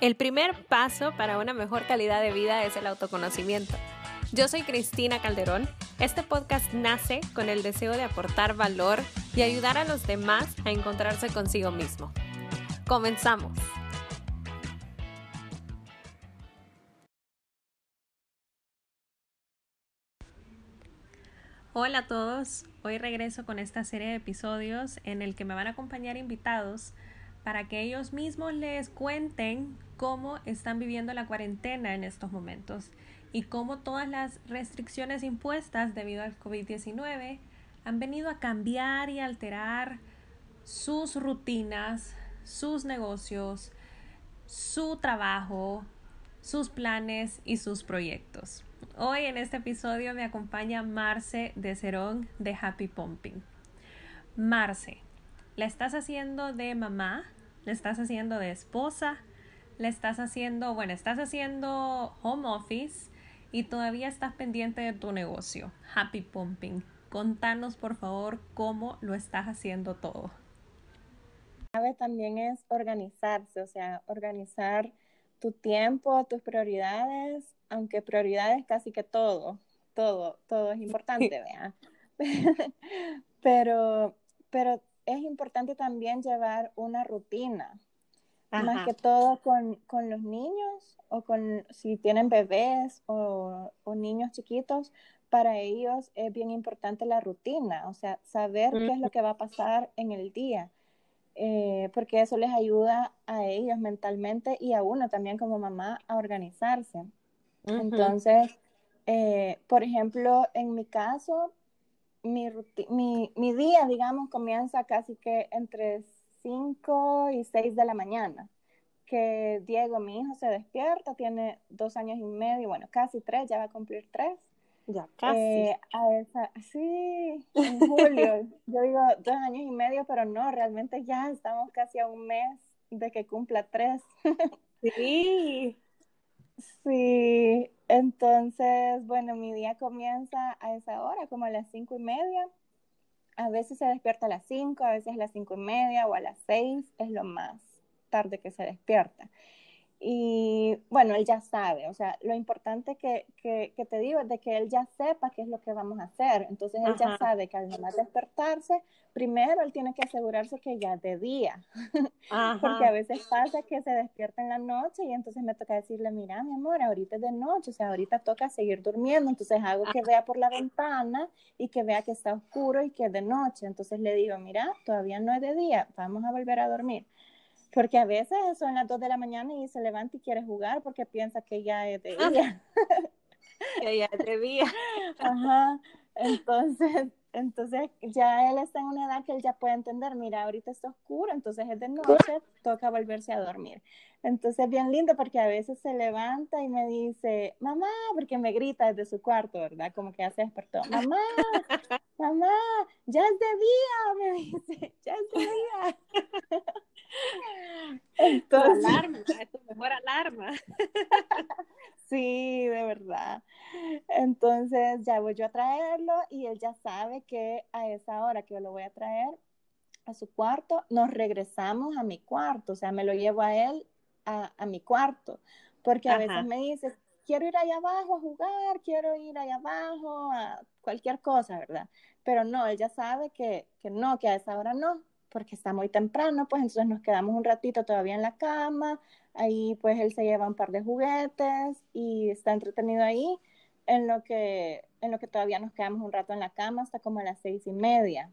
El primer paso para una mejor calidad de vida es el autoconocimiento. Yo soy Cristina Calderón. Este podcast nace con el deseo de aportar valor y ayudar a los demás a encontrarse consigo mismo. Comenzamos. Hola a todos. Hoy regreso con esta serie de episodios en el que me van a acompañar invitados para que ellos mismos les cuenten cómo están viviendo la cuarentena en estos momentos y cómo todas las restricciones impuestas debido al COVID-19 han venido a cambiar y alterar sus rutinas, sus negocios, su trabajo, sus planes y sus proyectos. Hoy en este episodio me acompaña Marce de Cerón de Happy Pumping. Marce, ¿la estás haciendo de mamá? ¿La estás haciendo de esposa? le estás haciendo, bueno, estás haciendo home office y todavía estás pendiente de tu negocio, Happy Pumping. Contanos por favor cómo lo estás haciendo todo. También es organizarse, o sea, organizar tu tiempo, tus prioridades, aunque prioridades casi que todo, todo, todo es importante, vea. pero, pero es importante también llevar una rutina, más que todo con, con, los niños o con si tienen bebés o, o, niños chiquitos, para ellos es bien importante la rutina, o sea, saber qué es lo que va a pasar en el día, eh, porque eso les ayuda a ellos mentalmente y a uno también como mamá a organizarse. Entonces, eh, por ejemplo, en mi caso, mi, mi, mi día, digamos, comienza casi que entre 5 y 6 de la mañana, que Diego, mi hijo, se despierta, tiene dos años y medio, bueno, casi tres, ya va a cumplir tres. Ya, casi. Eh, a esa, sí, en julio. Yo digo dos años y medio, pero no, realmente ya estamos casi a un mes de que cumpla tres. Sí. Sí, entonces, bueno, mi día comienza a esa hora, como a las cinco y media a veces se despierta a las 5, a veces a las 5 y media o a las 6, es lo más tarde que se despierta. Y bueno, él ya sabe, o sea, lo importante que, que, que, te digo es de que él ya sepa qué es lo que vamos a hacer. Entonces él ya sabe que al no despertarse, primero él tiene que asegurarse que ya de día, porque a veces pasa que se despierta en la noche y entonces me toca decirle, mira, mi amor, ahorita es de noche, o sea, ahorita toca seguir durmiendo, entonces hago que vea por la ventana y que vea que está oscuro y que es de noche. Entonces le digo, mira, todavía no es de día, vamos a volver a dormir. Porque a veces son las 2 de la mañana y se levanta y quiere jugar porque piensa que ya es de día. que ya es de día. Ajá. Entonces, entonces ya él está en una edad que él ya puede entender, mira, ahorita está oscuro, entonces es de noche, toca volverse a dormir. Entonces es bien lindo porque a veces se levanta y me dice, mamá, porque me grita desde su cuarto, ¿verdad? Como que ya se despertó, mamá, mamá, ya es de día, me dice, ya es de día. Entonces, alarma, es tu mejor alarma. sí, de verdad. Entonces ya voy yo a traerlo y él ya sabe que a esa hora que yo lo voy a traer a su cuarto, nos regresamos a mi cuarto, o sea, me lo llevo a él a, a mi cuarto, porque a veces me dice, quiero ir allá abajo a jugar, quiero ir allá abajo a cualquier cosa, ¿verdad? Pero no, él ya sabe que, que no, que a esa hora no, porque está muy temprano, pues entonces nos quedamos un ratito todavía en la cama, ahí pues él se lleva un par de juguetes y está entretenido ahí, en lo que, en lo que todavía nos quedamos un rato en la cama hasta como a las seis y media,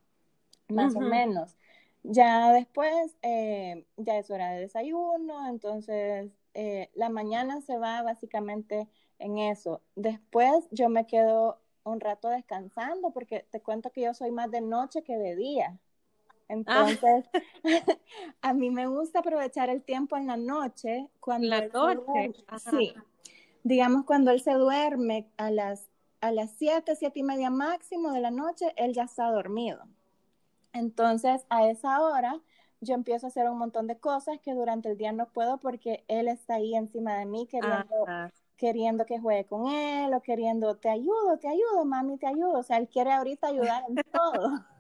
más o menos. Ya después, eh, ya es hora de desayuno, entonces eh, la mañana se va básicamente en eso. Después yo me quedo un rato descansando porque te cuento que yo soy más de noche que de día. Ah. Entonces, a mí me gusta aprovechar el tiempo en la noche. Cuando la noche. Sí. Digamos, cuando él se duerme a las, a las 7, 7 y media máximo de la noche, él ya está dormido. Entonces, a esa hora, yo empiezo a hacer un montón de cosas que durante el día no puedo porque él está ahí encima de mí queriendo, queriendo que juegue con él o queriendo, te ayudo, te ayudo, mami, te ayudo. O sea, él quiere ahorita ayudar en todo.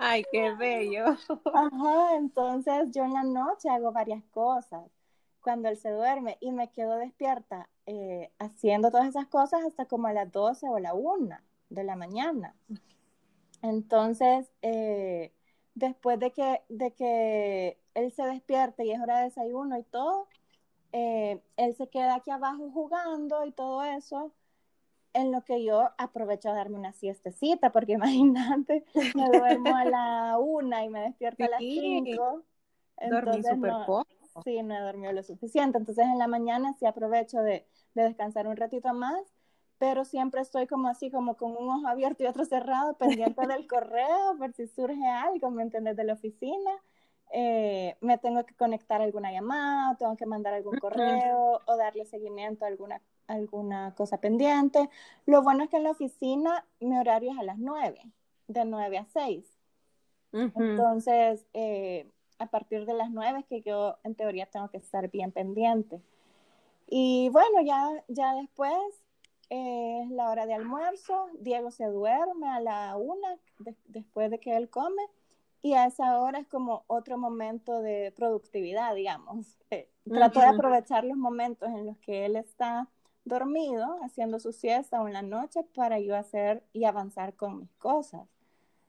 Ay, qué bello. Ajá, entonces yo en la noche hago varias cosas. cuando él se duerme y me quedo despierta eh, haciendo todas esas cosas hasta como a las 12 o a la 1 de la mañana. Entonces, eh, después de que, de que él se despierte y es hora de desayuno y todo, eh, él se queda aquí abajo jugando y todo eso, en lo que yo aprovecho a darme una siestecita, porque imagínate, me duermo a la una y me despierto a las cinco. Dormí súper poco. Sí, no he dormido lo suficiente. Entonces en la mañana sí aprovecho de, de, descansar un ratito más, pero siempre estoy como así, como con un ojo abierto y otro cerrado, pendiente del correo, por si surge algo, ¿me entiendes? De la oficina. Eh, me tengo que conectar a alguna llamada, tengo que mandar algún correo o darle seguimiento a alguna, alguna cosa pendiente. Lo bueno es que en la oficina mi horario es a las 9, de 9 a 6. Entonces, eh, a partir de las 9 es que yo en teoría tengo que estar bien pendiente. Y bueno, ya, ya después eh, es la hora de almuerzo, Diego se duerme a la 1 después de que él come y a esa hora es como otro momento de productividad, digamos. Eh, trato de aprovechar los momentos en los que él está dormido, haciendo su siesta o en la noche para yo hacer y avanzar con mis cosas.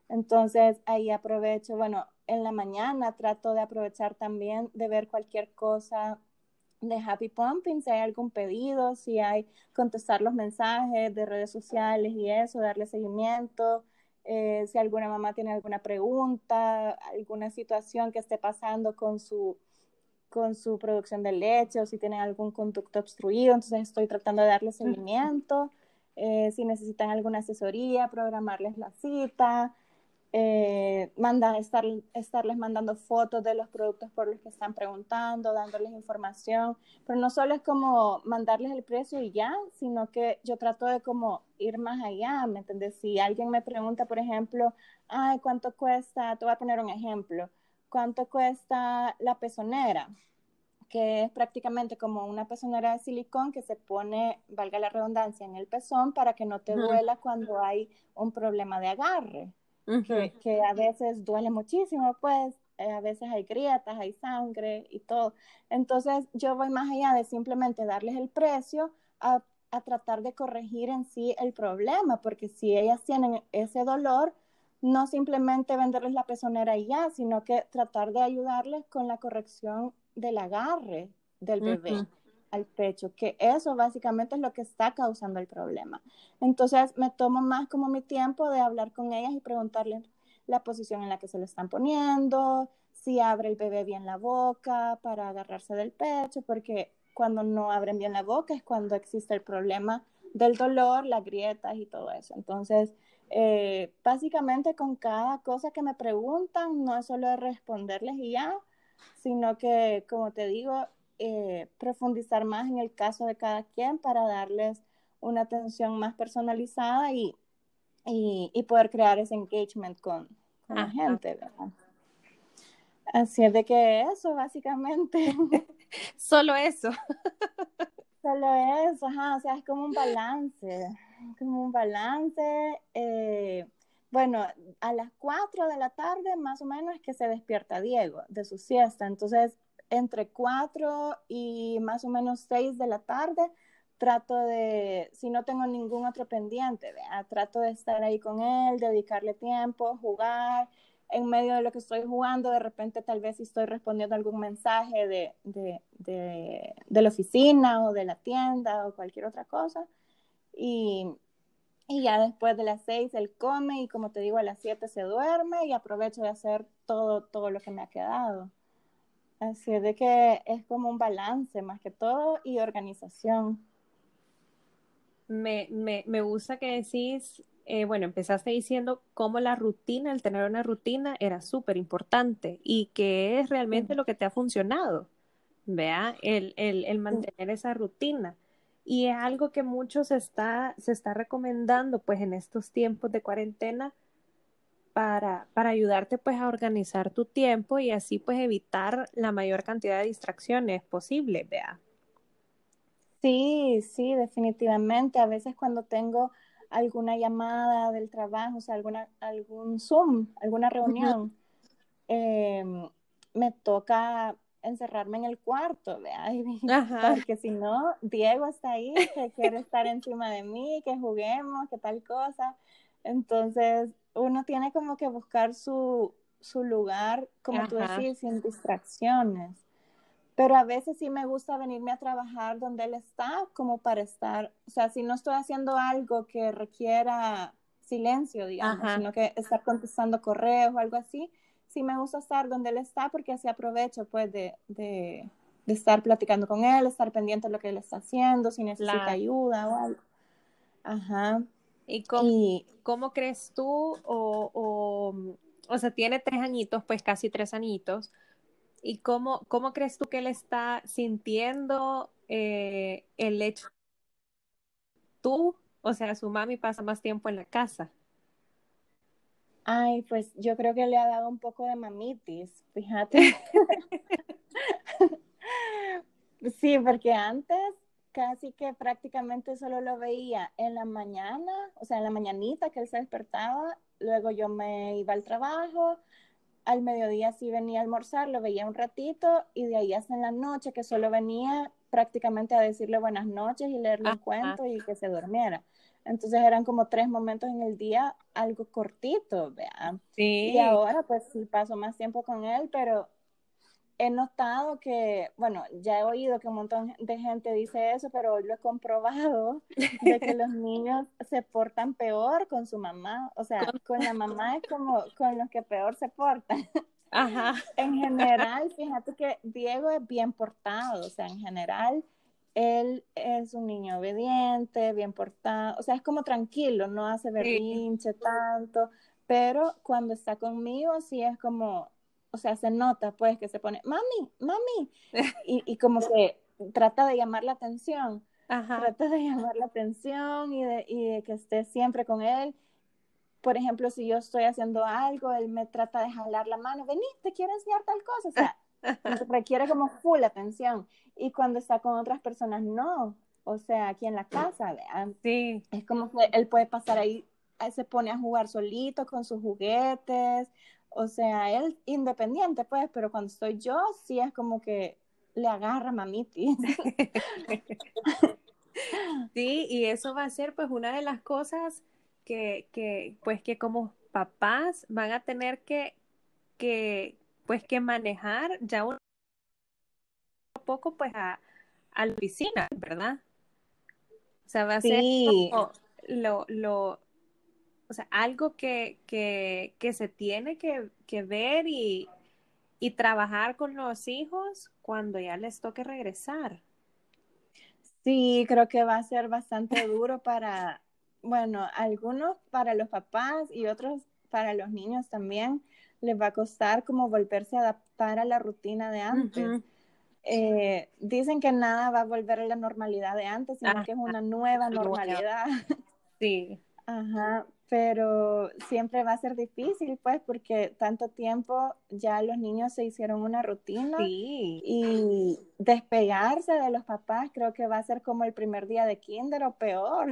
Entonces ahí aprovecho, bueno, en la mañana trato de aprovechar también de ver cualquier cosa de Happy Pumping, si hay algún pedido, si hay contestar los mensajes de redes sociales y eso, darle seguimiento, eh, si alguna mamá tiene alguna pregunta, alguna situación que esté pasando con su, con su producción de leche o si tienen algún conducto obstruido, entonces estoy tratando de darle seguimiento. Eh, si necesitan alguna asesoría, programarles la cita, eh, manda, estar, estarles mandando fotos de los productos por los que están preguntando, dándoles información, pero no solo es como mandarles el precio y ya, sino que yo trato de como ir más allá, ¿me entiendes? Si alguien me pregunta, por ejemplo, ay, ¿cuánto cuesta? Te voy a poner un ejemplo, ¿cuánto cuesta la pezonera? que es prácticamente como una pezonera de silicón que se pone, valga la redundancia, en el pezón para que no te duela cuando hay un problema de agarre que, a veces duele muchísimo, pues eh, a veces hay grietas, hay sangre y todo. Entonces yo voy más allá de simplemente darles el precio a, a tratar de corregir en sí el problema, porque si ellas tienen ese dolor, no simplemente venderles la pezonera y ya, sino que tratar de ayudarles con la corrección del agarre del bebé al pecho, que eso básicamente es lo que está causando el problema. Entonces me tomo más como mi tiempo de hablar con ellas y preguntarles la posición en la que se lo están poniendo, si abre el bebé bien la boca para agarrarse del pecho, porque cuando no abren bien la boca es cuando existe el problema del dolor, las grietas y todo eso. Entonces, eh, básicamente con cada cosa que me preguntan, no es solo responderles y ya, sino que, como te digo, eh, profundizar más en el caso de cada quien para darles una atención más personalizada y, y, poder crear ese engagement con, la gente, Así es de que eso, básicamente. Solo eso. Solo eso, ajá, o sea, es como un balance, como un balance. Eh, bueno, a las 4 de la tarde más o menos es que se despierta Diego de su siesta, entonces entre 4 y más o menos 6 de la tarde, trato de, si no tengo ningún otro pendiente, trato de estar ahí con él, dedicarle tiempo, jugar. En medio de lo que estoy jugando, de repente tal vez estoy respondiendo algún mensaje de, de, de, de la oficina o de la tienda o cualquier otra cosa. Y, y ya después de las 6 él come y como te digo, a las 7 se duerme y aprovecho de hacer todo, todo lo que me ha quedado. Así es de que es como un balance más que todo y organización. Me, me, me gusta que decís, eh, bueno, empezaste diciendo cómo la rutina, el tener una rutina era súper importante y que es realmente lo que te ha funcionado, vea, el, el, el mantener esa rutina. Y es algo que muchos está, se está recomendando pues en estos tiempos de cuarentena para, para ayudarte pues a organizar tu tiempo y así pues evitar la mayor cantidad de distracciones posible, vea. Sí, sí, definitivamente. A veces cuando tengo alguna llamada del trabajo, o sea, alguna, algún Zoom, alguna reunión, em, me toca encerrarme en el cuarto, porque si no, Diego está ahí, que quiere estar encima de mí, que juguemos, que tal cosa. Entonces, uno tiene como que buscar su, su lugar, como tú decís, sin distracciones. Pero a veces sí me gusta venirme a trabajar donde él está, como para estar, o sea, si no estoy haciendo algo que requiera silencio, digamos, sino que estar contestando correos o algo así, sí me gusta estar donde él está porque así aprovecho pues de, de, estar platicando con él, estar pendiente de lo que él está haciendo, si necesita ayuda o algo. Ajá. ¿Y cómo, cómo crees tú o, o, o sea, tiene tres añitos, pues casi tres añitos, ¿y cómo, cómo crees tú que él está sintiendo eh, el hecho tú, o sea, su mami pasa más tiempo en la casa? Ay, pues yo creo que le ha dado un poco de mamitis, fíjate. sí, porque antes casi que prácticamente solo lo veía en la mañana, o sea, en la mañanita que él se despertaba, luego yo me iba al trabajo, al mediodía sí venía a almorzar, lo veía un ratito y de ahí hasta en la noche que solo venía prácticamente a decirle buenas noches y leerle un cuento y que se durmiera. Entonces eran como tres momentos en el día, algo cortito, vean. Sí. Y ahora pues sí paso más tiempo con él, pero he notado que, bueno, ya he oído que un montón de gente dice eso, pero hoy lo he comprobado, de que los niños se portan peor con su mamá. O sea, con la mamá es como con los que peor se portan. Ajá. En general, fíjate que Diego es bien portado, o sea, en general él es un niño obediente, bien portado, o sea, es como tranquilo, no hace berrinche tanto, pero cuando está conmigo sí es como, o sea, se nota pues que se pone, mami, mami, y, y como que trata de llamar la atención, trata de llamar la atención y de, y de que esté siempre con él. Por ejemplo, si yo estoy haciendo algo, él me trata de jalar la mano, vení, te quiero enseñar tal cosa, o sea, requiere como full atención. Y cuando está con otras personas, no. O sea, aquí en la casa, vean. Sí. Es como que él puede pasar ahí, se pone a jugar solito con sus juguetes. O sea, él independiente, pues, pero cuando estoy yo, sí es como que le agarra mamiti. Sí, y eso va a ser pues una de las cosas que, que pues que como papás van a tener que, que, pues que manejar ya un poco pues a, a la oficina, ¿verdad? O sea, va a ser lo, lo, o sea, algo que, que, que se tiene que, que ver y, y trabajar con los hijos cuando ya les toque regresar. Sí, creo que va a ser bastante duro para, bueno, algunos para los papás y otros para los niños también, les va a costar como volverse a adaptar a la rutina de antes. Eh, dicen que nada va a volver a la normalidad de antes, sino que es una nueva normalidad. Sí. Ajá, pero siempre va a ser difícil, pues, porque tanto tiempo ya los niños se hicieron una rutina sí. y despegarse de los papás creo que va a ser como el primer día de kinder o peor.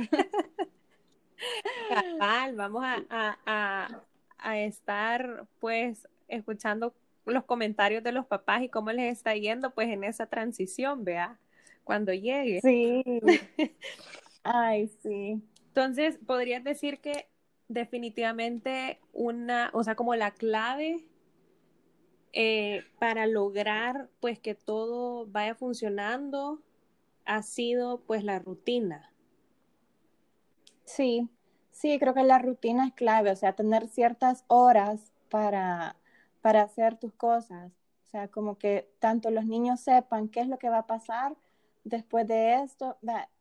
vamos a, a estar pues escuchando los comentarios de los papás y cómo les está yendo pues en esa transición, vea, cuando llegue. Sí. Ay, sí. Entonces, podrías decir que definitivamente una, o sea, como la clave eh, para lograr pues que todo vaya funcionando ha sido pues la rutina. Sí, Sí, creo que la rutina es clave, o sea, tener ciertas horas para, para hacer tus cosas. O sea, como que tanto los niños sepan qué es lo que va a pasar después de esto.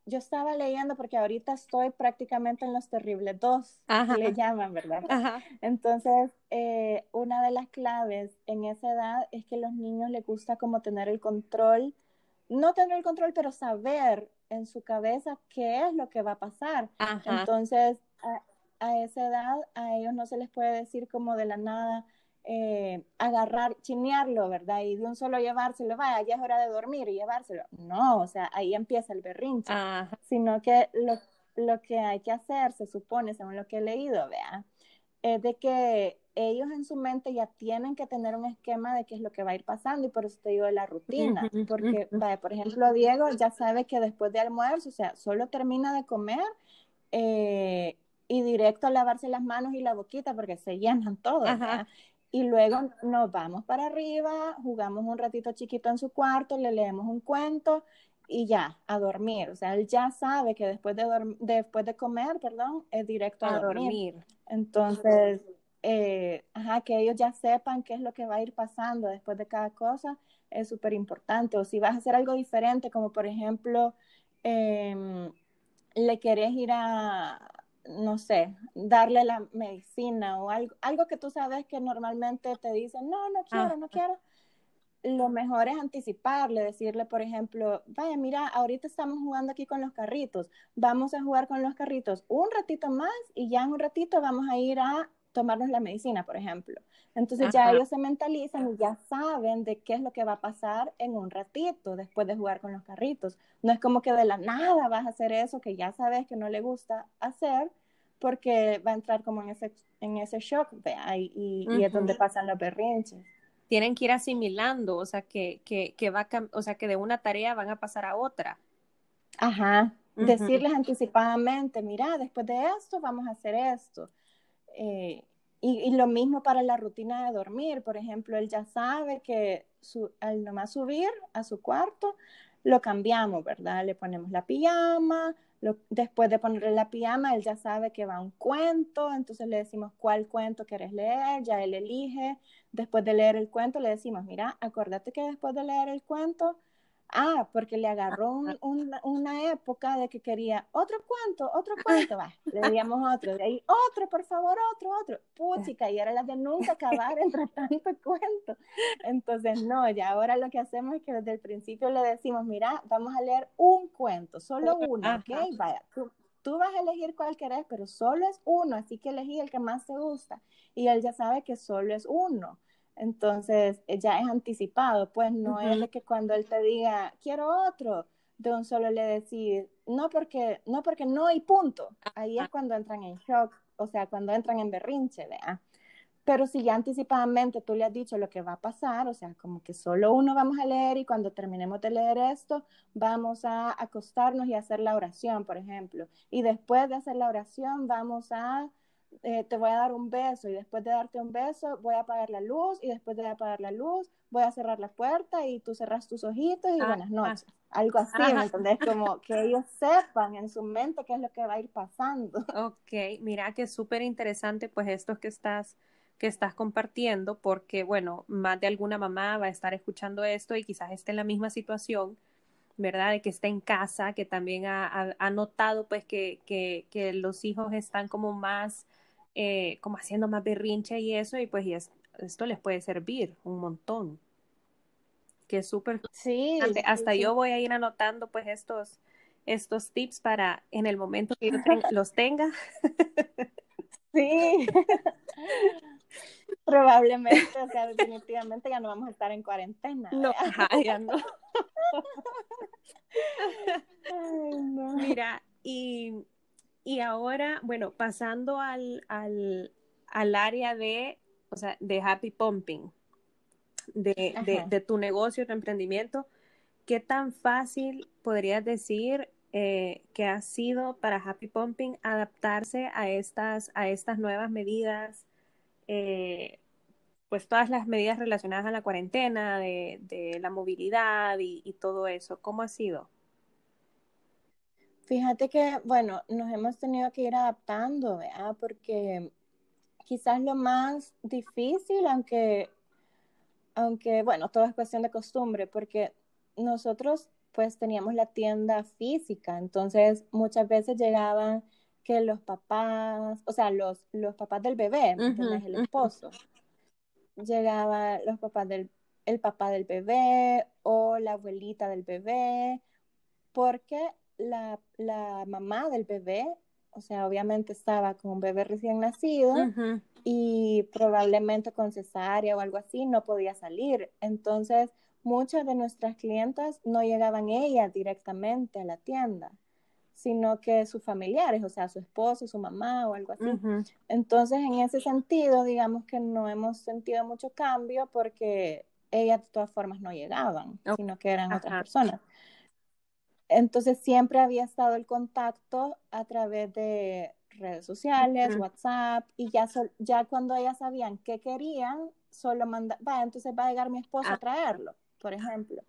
Yo estaba leyendo porque ahorita estoy prácticamente en los terribles dos, le llaman, ¿verdad? Entonces, eh, una de las claves en esa edad es que a los niños les gusta como tener el control, no tener el control, pero saber en su cabeza qué es lo que va a pasar. Entonces, a, esa edad a ellos no se les puede decir como de la nada eh, agarrar, chinearlo, ¿verdad? Y de un solo llevárselo, vaya, ya es hora de dormir y llevárselo. No, o sea, ahí empieza el berrinche. Sino que lo, que hay que hacer, se supone, según lo que he leído, vea, es de que ellos en su mente ya tienen que tener un esquema de qué es lo que va a ir pasando y por eso te digo de la rutina, porque, por ejemplo, Diego ya sabe que después de almuerzo, o sea, solo termina de comer eh, y directo a lavarse las manos y la boquita porque se llenan todo. Y luego nos vamos para arriba, jugamos un ratito chiquito en su cuarto, le leemos un cuento y ya, a dormir. O sea, él ya sabe que después de, después de comer, perdón, es directo a, dormir. Entonces, eh, ajá, que ellos ya sepan qué es lo que va a ir pasando después de cada cosa es súper importante. O si vas a hacer algo diferente, como por ejemplo, em, le querés ir a, no sé, darle la medicina o algo, algo que tú sabes que normalmente te dicen, no, no quiero, no quiero. Lo mejor es anticiparle, decirle, por ejemplo, vaya, mira, ahorita estamos jugando aquí con los carritos, vamos a jugar con los carritos un ratito más y ya en un ratito vamos a ir a tomarnos la medicina, por ejemplo. Entonces ya ellos se mentalizan y ya saben de qué es lo que va a pasar en un ratito después de jugar con los carritos. No es como que de la nada vas a hacer eso que ya sabes que no le gusta hacer porque va a entrar como en ese, en ese shock y, y, es donde pasan los berrinches. Tienen que ir asimilando, o sea, que, que, que va o sea, que de una tarea van a pasar a otra. Ajá, decirles anticipadamente, mira, después de esto vamos a hacer esto. Eh, y, lo mismo para la rutina de dormir, por ejemplo, él ya sabe que su, al nomás subir a su cuarto, lo cambiamos, ¿verdad? Le ponemos la pijama, después de ponerle la pijama, él ya sabe que va un cuento, entonces le decimos cuál cuento quieres leer, ya él elige, después de leer el cuento le decimos, mira, acuérdate que después de leer el cuento Ah, porque le agarró una época de que quería otro cuento, otro cuento, va, le digamos otro, de ahí otro, por favor, otro, otro. Puchica, y era la de nunca acabar entre tanto cuento. Entonces, no, ya ahora lo que hacemos es que desde el principio le decimos, mira, vamos a leer un cuento, solo uno, ¿ok? Vaya, tú, tú vas a elegir cuál querés, pero solo es uno, así que elegí el que más te gusta. Y él ya sabe que solo es uno. Entonces, eh, ya es anticipado, pues no es de que cuando él te diga, quiero otro, de un solo le decís, no porque, no porque no y punto. Ahí es cuando entran en shock, o sea, cuando entran en berrinche, ¿verdad? Pero si ya anticipadamente tú le has dicho lo que va a pasar, o sea, como que solo uno vamos a leer y cuando terminemos de leer esto, vamos a acostarnos y hacer la oración, por ejemplo. Y después de hacer la oración, vamos a eh, te voy a dar un beso y después de darte un beso voy a apagar la luz y después de apagar la luz voy a cerrar la puerta y tú cerras tus ojitos y ah, buenas noches. Algo así, ¿me Como que ellos sepan en su mente qué es lo que va a ir pasando. Ok, mira que es súper interesante pues esto que estás que estás compartiendo porque bueno, más de alguna mamá va a estar escuchando esto y quizás esté en la misma situación ¿verdad? De que está en casa, que también ha, ha, notado pues que, que, que, los hijos están como más eh, como haciendo más berrinche y eso, y pues y esto les puede servir un montón. Que es súper. Sí. Hasta yo voy a ir anotando pues estos, estos tips para en el momento que yo los tenga. sí. Probablemente, o sea, definitivamente ya no vamos a estar en cuarentena. No, ya no. no. Mira, y y ahora, bueno, pasando al, al, al área de, o sea, de Happy Pumping, de, de, de, tu negocio, tu emprendimiento, ¿qué tan fácil podrías decir eh, que ha sido para Happy Pumping adaptarse a estas, a estas nuevas medidas? Eh, pues todas las medidas relacionadas a la cuarentena, de, de la movilidad y, y todo eso. ¿Cómo ha sido? Fíjate que, bueno, nos hemos tenido que ir adaptando, ¿verdad? Porque quizás lo más difícil, aunque, aunque, bueno, todo es cuestión de costumbre, porque nosotros pues teníamos la tienda física, entonces muchas veces llegaban que los papás, o sea, los, los papás del bebé, El esposo. Llegaban los papás del, el papá del bebé o la abuelita del bebé, porque la, la, mamá del bebé, o sea, obviamente estaba con un bebé recién nacido y probablemente con cesárea o algo así, no podía salir. Entonces, muchas de nuestras clientas no llegaban ellas directamente a la tienda, sino que sus familiares, o sea, su esposo, su mamá o algo así. Entonces, en ese sentido, digamos que no hemos sentido mucho cambio porque ellas de todas formas no llegaban, sino que eran otras personas. Entonces, siempre había estado el contacto a través de redes sociales, WhatsApp, y ya, ya cuando ellas sabían qué querían, solo mandaban, va, entonces va a llegar mi esposo a ah. traerlo, por ejemplo.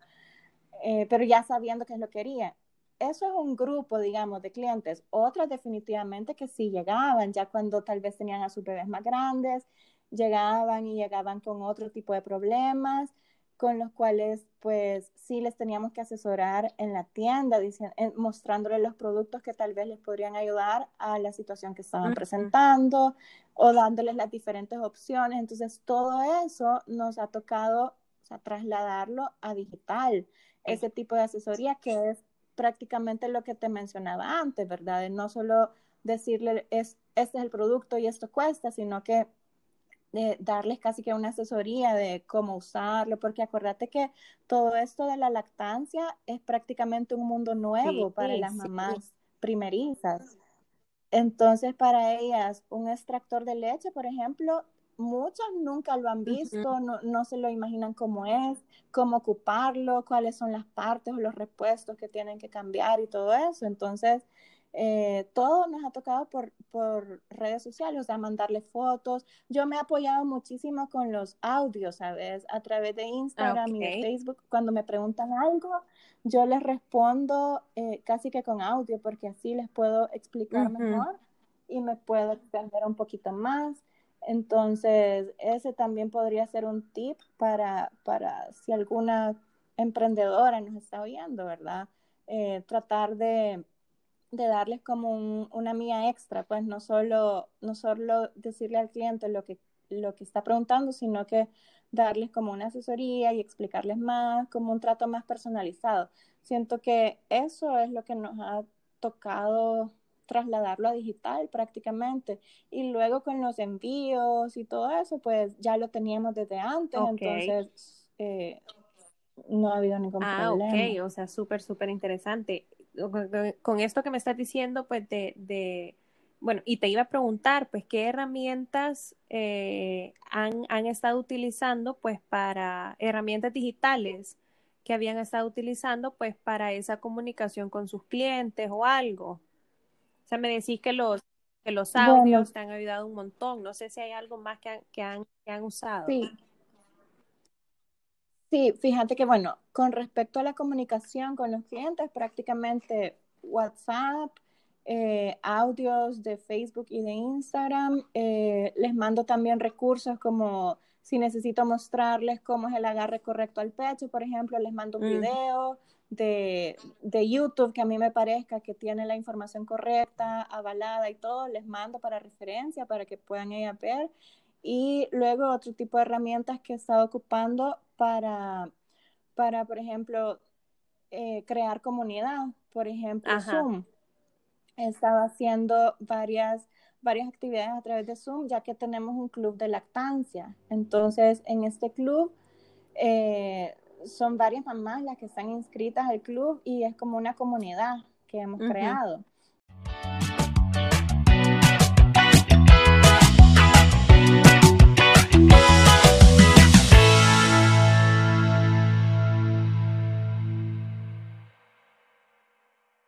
Eh, pero ya sabiendo qué es lo que querían eso es un grupo, digamos, de clientes. Otras definitivamente que sí llegaban, ya cuando tal vez tenían a sus bebés más grandes, llegaban y llegaban con otro tipo de problemas, con los cuales pues sí les teníamos que asesorar en la tienda, diciendo, mostrándoles los productos que tal vez les podrían ayudar a la situación que estaban presentando o dándoles las diferentes opciones. Entonces, todo eso nos ha tocado trasladarlo a digital, ese tipo de asesoría que es prácticamente lo que te mencionaba antes, ¿verdad? De no solo decirle, es, este es el producto y esto cuesta, sino que de darles casi que una asesoría de cómo usarlo, porque acuérdate que todo esto de la lactancia es prácticamente un mundo nuevo para las mamás primerizas. Entonces, para ellas, un extractor de leche, por ejemplo, muchas nunca lo han visto, no, se lo imaginan cómo es, cómo ocuparlo, cuáles son las partes o los repuestos que tienen que cambiar y todo eso. Entonces, eh, todo nos ha tocado por, por, redes sociales, o sea, mandarle fotos. Yo me he apoyado muchísimo con los audios, ¿sabes? A través de Instagram y de Facebook. Cuando me preguntan algo, yo les respondo eh, casi que con audio, porque así les puedo explicar mejor y me puedo extender un poquito más. Entonces, ese también podría ser un tip para, para si alguna emprendedora nos está oyendo, ¿verdad? Eh, tratar de, de, darles como una mía extra, pues no solo, no solo decirle al cliente lo que, lo que está preguntando, sino que darles como una asesoría y explicarles más, como un trato más personalizado. Siento que eso es lo que nos ha tocado trasladarlo a digital prácticamente. Y luego con los envíos y todo eso, pues ya lo teníamos desde antes, entonces eh, no ha habido ningún ah, problema. Ah, ok, o sea, súper, súper interesante. Con esto que me estás diciendo, pues de, de, bueno, y te iba a preguntar, pues, ¿qué herramientas eh, han, han estado utilizando, pues, para herramientas digitales? que habían estado utilizando pues para esa comunicación con sus clientes o algo sea, me decís que los, que los audios te han ayudado un montón. No sé si hay algo más que han, que han, que han usado. Sí. Sí, fíjate que bueno, con respecto a la comunicación con los clientes, prácticamente WhatsApp, eh, audios de Facebook y de Instagram. Eh, les mando también recursos como si necesito mostrarles cómo es el agarre correcto al pecho, por ejemplo, les mando un video de, de, YouTube que a mí me parezca que tiene la información correcta, avalada y todo, les mando para referencia para que puedan a ver. Y luego otro tipo de herramientas que he estado ocupando para, para por ejemplo, eh, crear comunidad, por ejemplo, Zoom. He estado haciendo varias, varias actividades a través de Zoom, ya que tenemos un club de lactancia. Entonces, en este club eh, son varias mamás las que están inscritas al club y es como una comunidad que hemos creado.